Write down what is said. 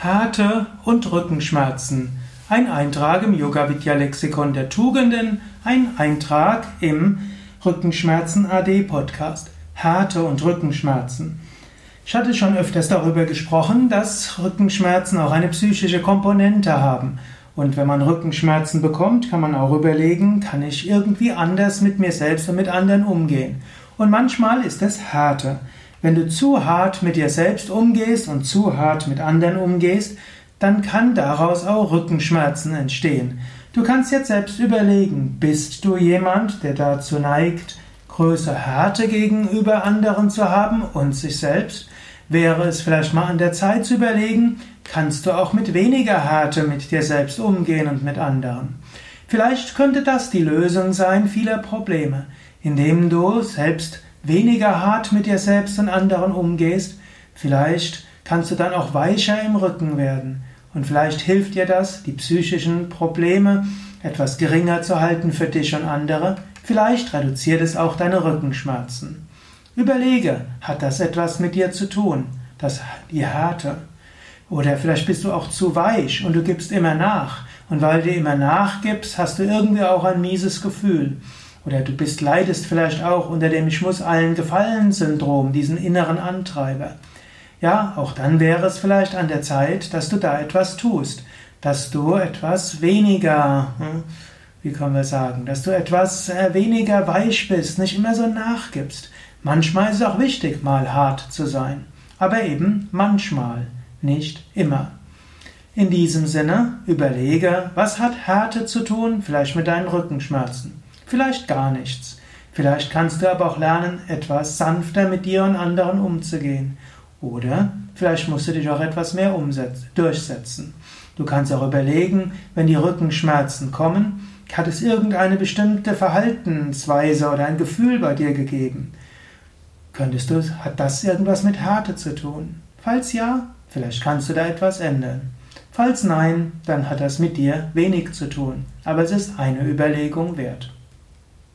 Härte und Rückenschmerzen. Ein Eintrag im Yoga Vidya Lexikon der Tugenden, ein Eintrag im Rückenschmerzen AD Podcast. Härte und Rückenschmerzen. Ich hatte schon öfters darüber gesprochen, dass Rückenschmerzen auch eine psychische Komponente haben. Und wenn man Rückenschmerzen bekommt, kann man auch überlegen, kann ich irgendwie anders mit mir selbst und mit anderen umgehen. Und manchmal ist es Härte. Wenn du zu hart mit dir selbst umgehst und zu hart mit anderen umgehst, dann kann daraus auch Rückenschmerzen entstehen. Du kannst jetzt selbst überlegen, bist du jemand, der dazu neigt, größere Härte gegenüber anderen zu haben und sich selbst? Wäre es vielleicht mal an der Zeit zu überlegen, kannst du auch mit weniger Härte mit dir selbst umgehen und mit anderen? Vielleicht könnte das die Lösung sein vieler Probleme, indem du selbst weniger hart mit dir selbst und anderen umgehst, vielleicht kannst du dann auch weicher im Rücken werden. Und vielleicht hilft dir das, die psychischen Probleme etwas geringer zu halten für dich und andere. Vielleicht reduziert es auch deine Rückenschmerzen. Überlege, hat das etwas mit dir zu tun? Das, die Härte. Oder vielleicht bist du auch zu weich und du gibst immer nach. Und weil du immer nachgibst, hast du irgendwie auch ein mieses Gefühl. Oder du bist, leidest vielleicht auch unter dem Ich muss allen gefallen Syndrom, diesen inneren Antreiber. Ja, auch dann wäre es vielleicht an der Zeit, dass du da etwas tust, dass du etwas weniger, hm, wie können wir sagen, dass du etwas äh, weniger weich bist, nicht immer so nachgibst. Manchmal ist es auch wichtig, mal hart zu sein, aber eben manchmal, nicht immer. In diesem Sinne überlege, was hat Härte zu tun, vielleicht mit deinen Rückenschmerzen. Vielleicht gar nichts. Vielleicht kannst du aber auch lernen, etwas sanfter mit dir und anderen umzugehen. Oder vielleicht musst du dich auch etwas mehr durchsetzen. Du kannst auch überlegen, wenn die Rückenschmerzen kommen, hat es irgendeine bestimmte Verhaltensweise oder ein Gefühl bei dir gegeben? Könntest du, hat das irgendwas mit Härte zu tun? Falls ja, vielleicht kannst du da etwas ändern. Falls nein, dann hat das mit dir wenig zu tun, aber es ist eine Überlegung wert.